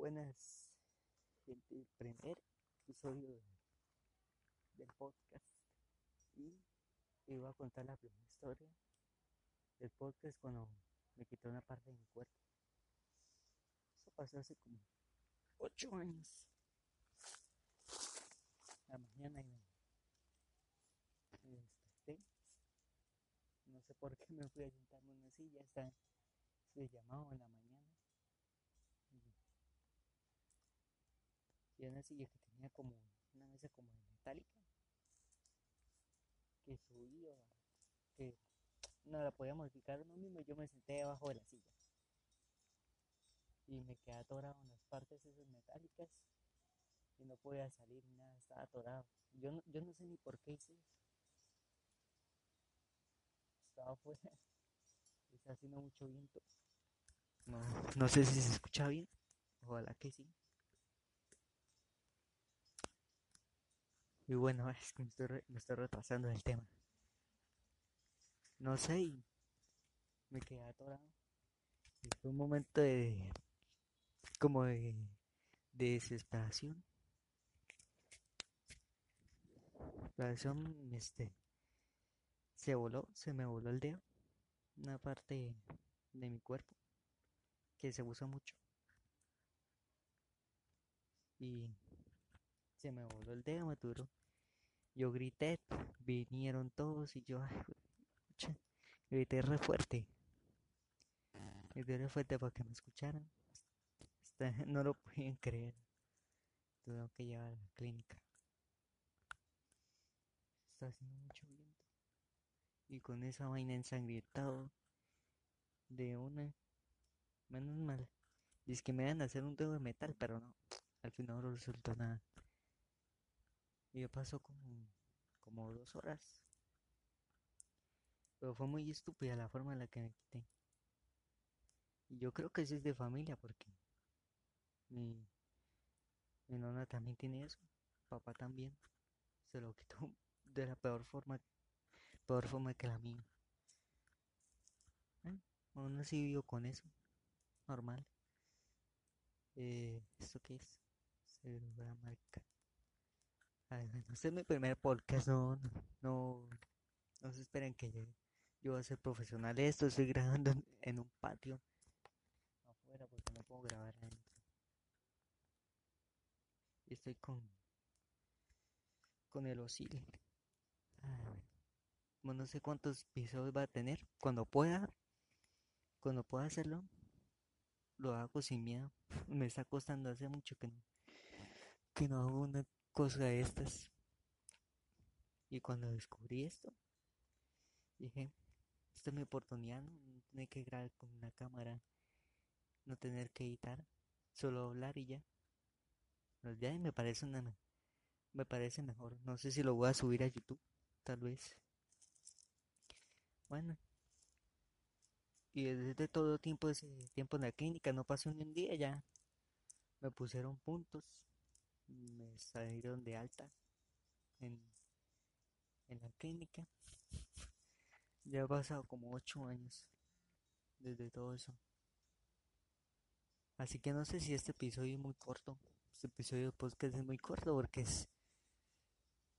Buenas, gente. El primer episodio del podcast. Y iba a contar la primera historia del podcast cuando me quitó una parte de mi cuerpo. Eso pasó hace como ocho años. La mañana y me, me desperté. No sé por qué me fui a sentarme en una silla. Está se llamado en la mañana. Y una silla que tenía como una mesa como de metálica. Que subía, que no la podía modificar uno mismo. Yo me senté debajo de la silla. Y me quedé atorado en las partes esas metálicas. Y no podía salir ni nada, estaba atorado. Yo no, yo no sé ni por qué hice. Estaba afuera. Está haciendo mucho viento. No, no sé si se escucha bien. Ojalá que sí. Y bueno, es que me estoy, me estoy retrasando del tema. No sé, y me quedé atorado. Fue un momento de. como de, de desesperación. Desesperación, este. Se voló, se me voló el dedo. Una parte de mi cuerpo que se usa mucho. Y se me voló el dedo, me duró. Yo grité, vinieron todos y yo, grité re fuerte. Grité re fuerte para que me escucharan. Hasta- no lo podían creer. Tuve que llevar a la clínica. Está haciendo mucho viento. Y con esa vaina ensangrientado de una, menos mal. Dice que me van a hacer un dedo de metal, pero no. Al final no resultó nada. Y ya pasó como, como dos horas. Pero fue muy estúpida la forma en la que me quité. Y yo creo que eso es de familia porque mi, mi nona también tiene eso. Papá también. Se lo quitó de la peor forma, peor forma que la mía. Eh, Aún así vivo con eso. Normal. Eh, ¿esto qué es? Célula marca. Ay, este es mi primer podcast, no, no, no, se esperen que yo, yo voy a ser profesional esto, estoy grabando en, un patio afuera porque no puedo grabar adentro. Y estoy con, con el oscil. Bueno, no sé cuántos episodios va a tener. Cuando pueda, cuando pueda hacerlo, lo hago sin miedo. Me está costando hace mucho que no, que no hago una cosa estas. Y cuando descubrí esto, dije, esta es mi oportunidad, ¿no? Tener que grabar con una cámara, no tener que editar, solo hablar y ya. Los ya me parece una, me parece mejor. No sé si lo voy a subir a YouTube, tal vez. Bueno, y desde todo tiempo, ese tiempo en la clínica, no pasó ni un día ya. Me pusieron puntos, me salieron de alta en, en la clínica. Ya ha pasado como ocho años desde todo eso. Así que no sé si este episodio es muy corto. Este episodio de podcast es muy corto porque es,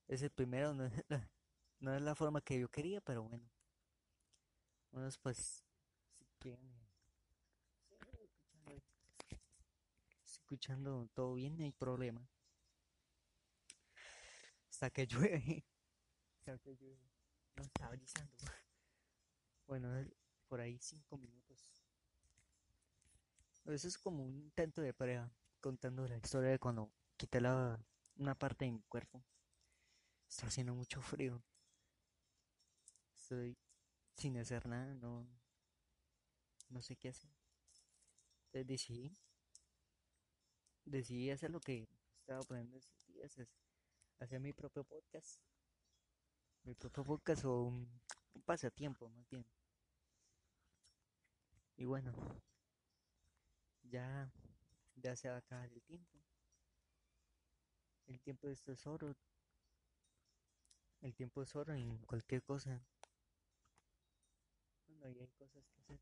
es el primero, no es la, no es la forma que yo quería, pero bueno. Unos pues, si quieren, escuchando todo bien, no hay problema. Hasta que llueve. Hasta que llueve. No está brisando. Bueno, por ahí cinco minutos. Eso es como un intento de prueba, contando la historia de cuando quité la, una parte de mi cuerpo. Está haciendo mucho frío. Estoy sin hacer nada, no, no sé qué hacer. Entonces decidí, decidí hacer lo que estaba poniendo esos días, hacer mi propio podcast. Mi propio podcast o un, un pasatiempo más bien. Y bueno, ya, ya se va a acabar el tiempo. El tiempo es oro. El tiempo es oro en cualquier cosa. Bueno, y hay cosas que hacer.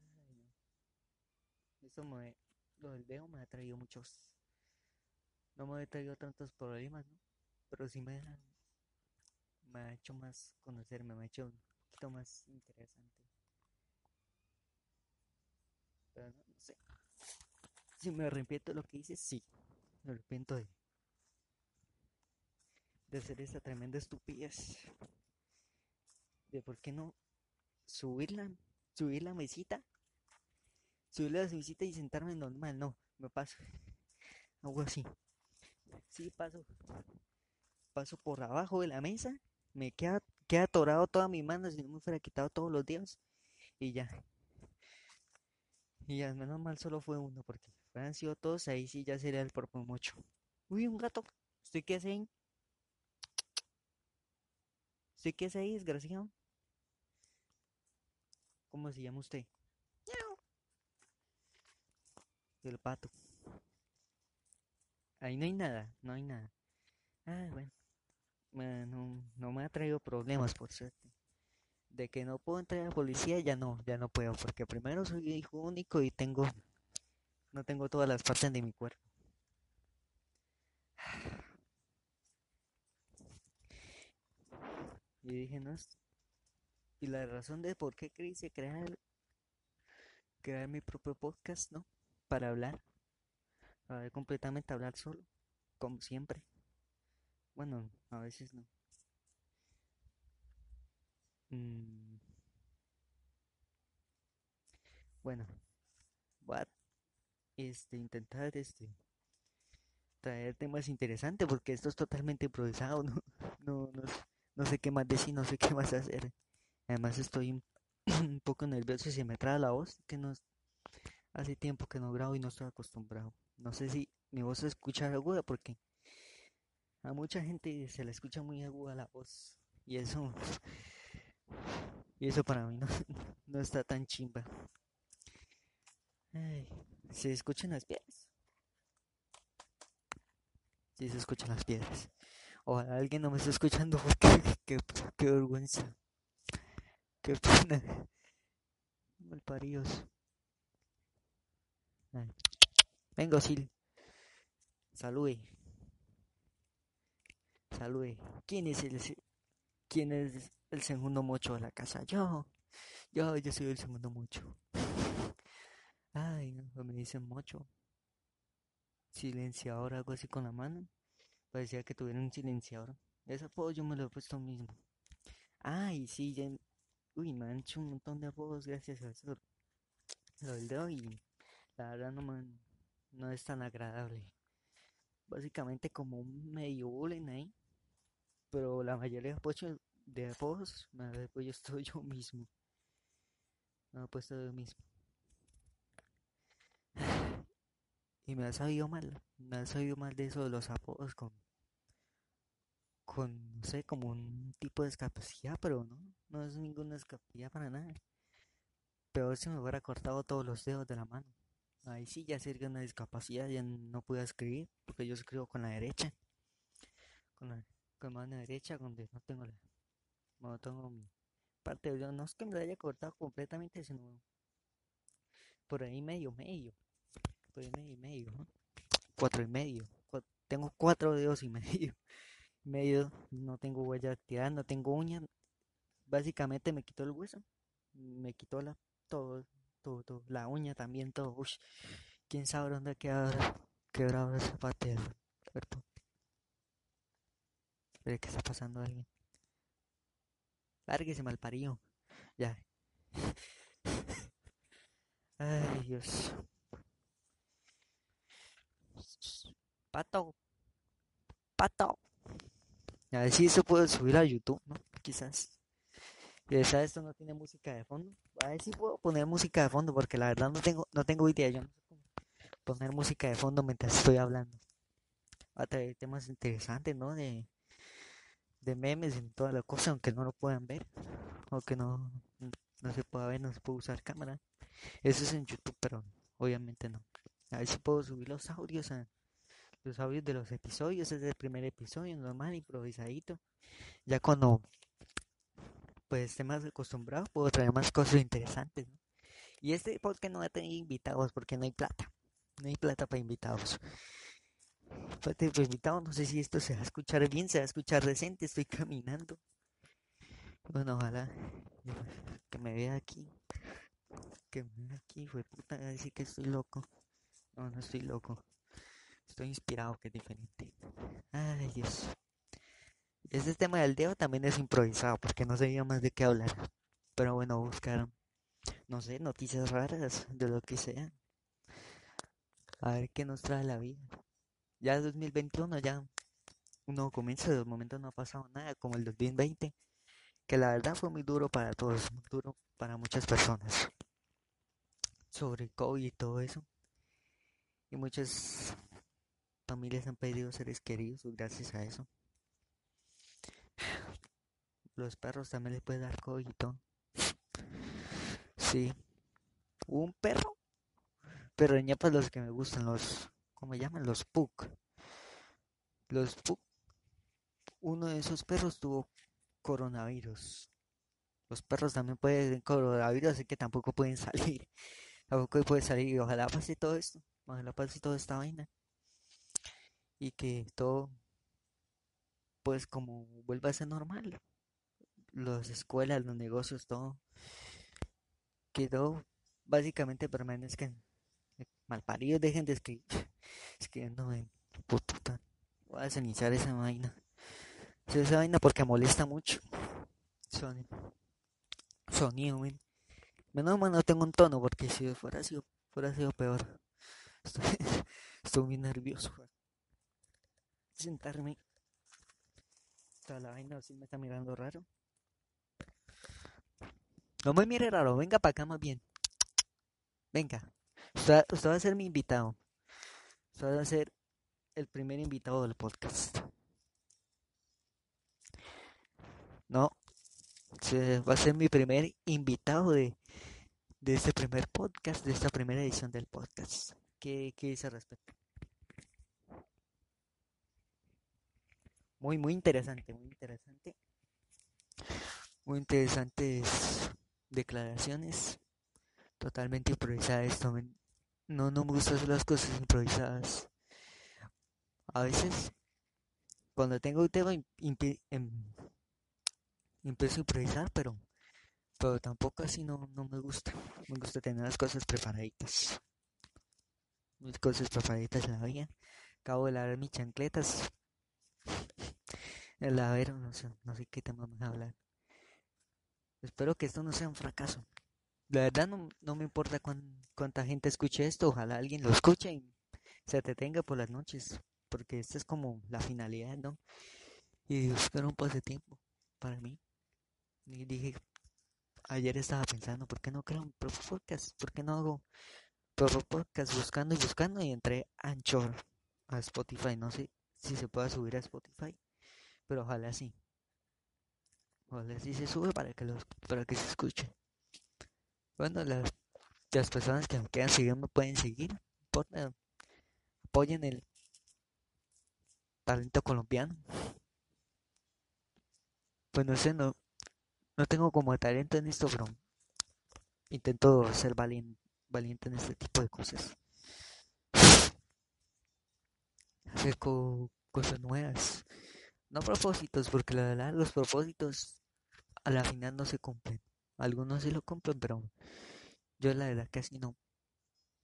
Ay, no. esto me, lo del dedo me ha traído muchos, no me traído tantos problemas, ¿no? Pero sí me, me ha hecho más conocerme, me ha hecho un poquito más interesante. Pero no, sé. Si me arrepiento de lo que hice, sí. Me arrepiento de, de hacer esa tremenda estupidez. De por qué no subirla, subir la mesita, subir la mesita y sentarme normal. No, me paso. Algo así. Sí, paso. Paso por abajo de la mesa. Me queda, queda atorado toda mi mano si no me fuera quitado todos los días. Y ya. Y al menos mal solo fue uno, porque si fueran sido todos, ahí sí ya sería el propio mucho. Uy, un gato. ¿Estoy qué hace ahí? ¿Estoy qué hace ahí, desgraciado? ¿Cómo se llama usted? El pato. Ahí no hay nada, no hay nada. Ah, bueno. Bueno, no me ha traído problemas, por suerte. De que no puedo entrar a la policía, ya no, ya no puedo, porque primero soy hijo único y tengo, no tengo todas las partes de mi cuerpo. Y dije, no, y la razón de por qué quise crear, crear mi propio podcast, ¿no? Para hablar, para completamente hablar solo, como siempre. Bueno, a veces no. Mm, bueno, voy a este, intentar este, traer temas interesantes porque esto es totalmente improvisado, ¿no? No, no, no sé qué más decir, no sé qué más hacer. Además estoy un, poco nervioso y se me trae la voz, que no hace tiempo que no grabo y no estoy acostumbrado. No sé si mi voz se escucha aguda porque a mucha gente se le escucha muy aguda la voz y eso y eso para mí no, no está tan chimba. Ay, ¿Se escuchan las piedras? Sí, se escuchan las piedras. O alguien no me está escuchando porque qué, qué vergüenza. Qué pena. Malparidos. Vengo, Sil. Salude. Salude. ¿Quién es el quién es el segundo mocho de la casa? Yo. Yo, yo soy el segundo mocho. Ay, me dicen mocho. Silenciador, algo así con la mano. Parecía que tuviera un silenciador. Ese apodo yo me lo he puesto mismo. Ay, sí, ya, Uy, hecho un montón de apodos gracias a eso. Lo del dedo y la verdad no, no es tan agradable. Básicamente como un medio bullying ahí. Pero la mayoría de, de apodos me he puesto yo mismo. Me he puesto yo mismo. Y me ha sabido mal. Me ha sabido mal de eso de los apodos con con, no sé, como un tipo de discapacidad, pero no, no es ninguna discapacidad para nada. Peor si me hubiera cortado todos los dedos de la mano. Ahí sí ya sería una discapacidad, ya no puedo escribir, porque yo escribo con la derecha. Con la, mano derecha, donde no tengo la, no tengo mi parte de no es que me la haya cortado completamente, sino por ahí medio, medio. Por ahí medio, medio, Cuatro y medio. tengo cuatro dedos y medio medio, no tengo huella actividad, no tengo uña. Básicamente me quitó el hueso, me quitó la, todo, todo, la uña también, todo. Uy, quién sabe dónde queda quebrado esa parte del cuerpo. ¿Qué está pasando alguien? Lárguese mal parido. Ya. Ay, Dios. Pato. Pato. A ver si eso puedo subir a YouTube, ¿no? Quizás. Quizás esto no tiene música de fondo. A ver si puedo poner música de fondo, porque la verdad no tengo, no tengo idea. Yo no sé cómo poner música de fondo mientras estoy hablando. Va a traer temas interesantes, ¿no? De, de memes y toda la cosa, aunque no lo puedan ver. Aunque no, no se pueda ver, no se puede usar cámara. Eso es en YouTube, pero obviamente no. A ver si puedo subir los audios a los audios de los episodios, es el primer episodio, normal, improvisadito. Ya cuando pues esté más acostumbrado, puedo traer más cosas interesantes, Y este podcast no va a tener invitados porque no hay plata. No hay plata para invitados. Para invitados, no sé si esto se va a escuchar bien, se va a escuchar decente, estoy caminando. Bueno, ojalá que me vea aquí. Que me vea aquí, fue puta, decir que estoy loco. No, no estoy loco. Estoy inspirado, que es diferente. Ay, Dios. Este tema del dedo también es improvisado porque no sabía más de qué hablar. Pero bueno, buscar, no sé, noticias raras de lo que sea. A ver qué nos trae la vida. Ya 2021, ya uno comienza, de momento no ha pasado nada como el 2020, que la verdad fue muy duro para todos, muy duro para muchas personas. Sobre COVID y todo eso. Y muchas familias han perdido seres queridos gracias a eso. Los perros también les puede dar todo. Sí. Un perro. Pero ya pues los que me gustan, los, ¿cómo llaman? Los Pug. Los Pug. Uno de esos perros tuvo coronavirus. Los perros también pueden coronavirus, así que tampoco pueden salir. Tampoco puede salir. Ojalá pase todo esto. Ojalá pase toda esta vaina. Y que todo, pues como vuelva a ser normal. Las escuelas, los negocios, todo quedó básicamente permanezcan malparidos, dejen de escribir escribiéndome puta. Voy a iniciar esa vaina. Esa vaina porque molesta mucho. Sonido, sonido, Menos mal no tengo un tono porque si fuera sido, fuera sido peor. Estoy muy nervioso. Sentarme. Toda la vaina así me está mirando raro. No me mire raro, venga para acá más bien. Venga. Usted, va a ser mi invitado. Usted va a ser el primer invitado del podcast. No. Va a ser mi primer invitado de, de este primer podcast, de esta primera edición del podcast. ¿Qué, qué dice al respecto? Muy, muy interesante, muy interesante. Muy interesantes declaraciones totalmente improvisadas. No, no me gustan las cosas improvisadas. A veces, cuando tengo un tema, em, empiezo a improvisar, pero, pero tampoco así no, no me gusta. Me gusta tener las cosas preparaditas. Mis cosas preparaditas la vida. Acabo de lavar mis chancletas. El lavero, no sé, no sé qué tema a hablar. Espero que esto no sea un fracaso. La verdad no, no me importa cuánta gente escuche esto, ojalá alguien lo escuche y se detenga por las noches, porque esta es como la finalidad, ¿no? Y buscar un pasatiempo para mí. Y dije, ayer estaba pensando, ¿por qué no creo un podcast? ¿Por qué no hago podcast buscando y buscando? Y entré Anchor, a Spotify, no sé si se pueda subir a Spotify, pero ojalá sí. Ojalá sí se sube para que, los, para que se escuche. Bueno, las, las personas que me quieran seguir me pueden seguir. apoyen el talento colombiano. Pues no sé, no, no tengo como talento en esto, pero intento ser valiente, valiente en este tipo de cosas. Hacer cosas nuevas. No propósitos, porque la verdad los propósitos a la final no se cumplen. Algunos sí lo cumplen, pero yo la verdad casi no.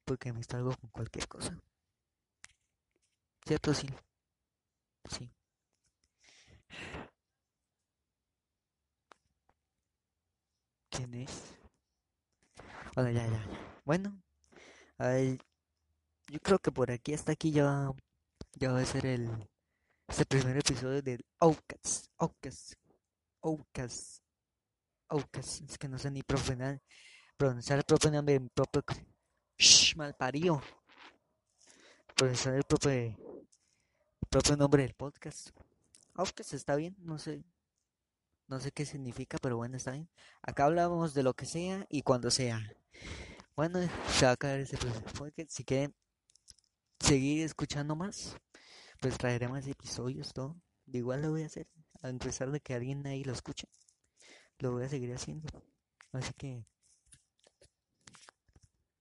Porque me salgo con cualquier cosa. ¿Cierto? Sí. Sí. ¿Quién es? Bueno, ya, ya, Bueno, yo creo que por aquí hasta aquí ya, ya va a ser el este primer episodio del Outcast. Outcast. Outcast. Outcast. Es que no sé ni pronunciar el propio nombre de mi propio. Shh, mal. Pronunciar el propio, el propio nombre del podcast. Outcast está bien, no sé. No sé qué significa, pero bueno, está bien. Acá hablamos de lo que sea y cuando sea. Bueno, se va a acabar este podcast. Si quieren seguir escuchando más, pues traeré más episodios, todo. Igual lo voy a hacer, a pesar de que alguien ahí lo escuche, lo voy a seguir haciendo. Así que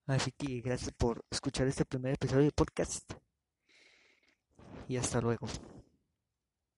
Así que gracias por escuchar este primer episodio de podcast y hasta luego.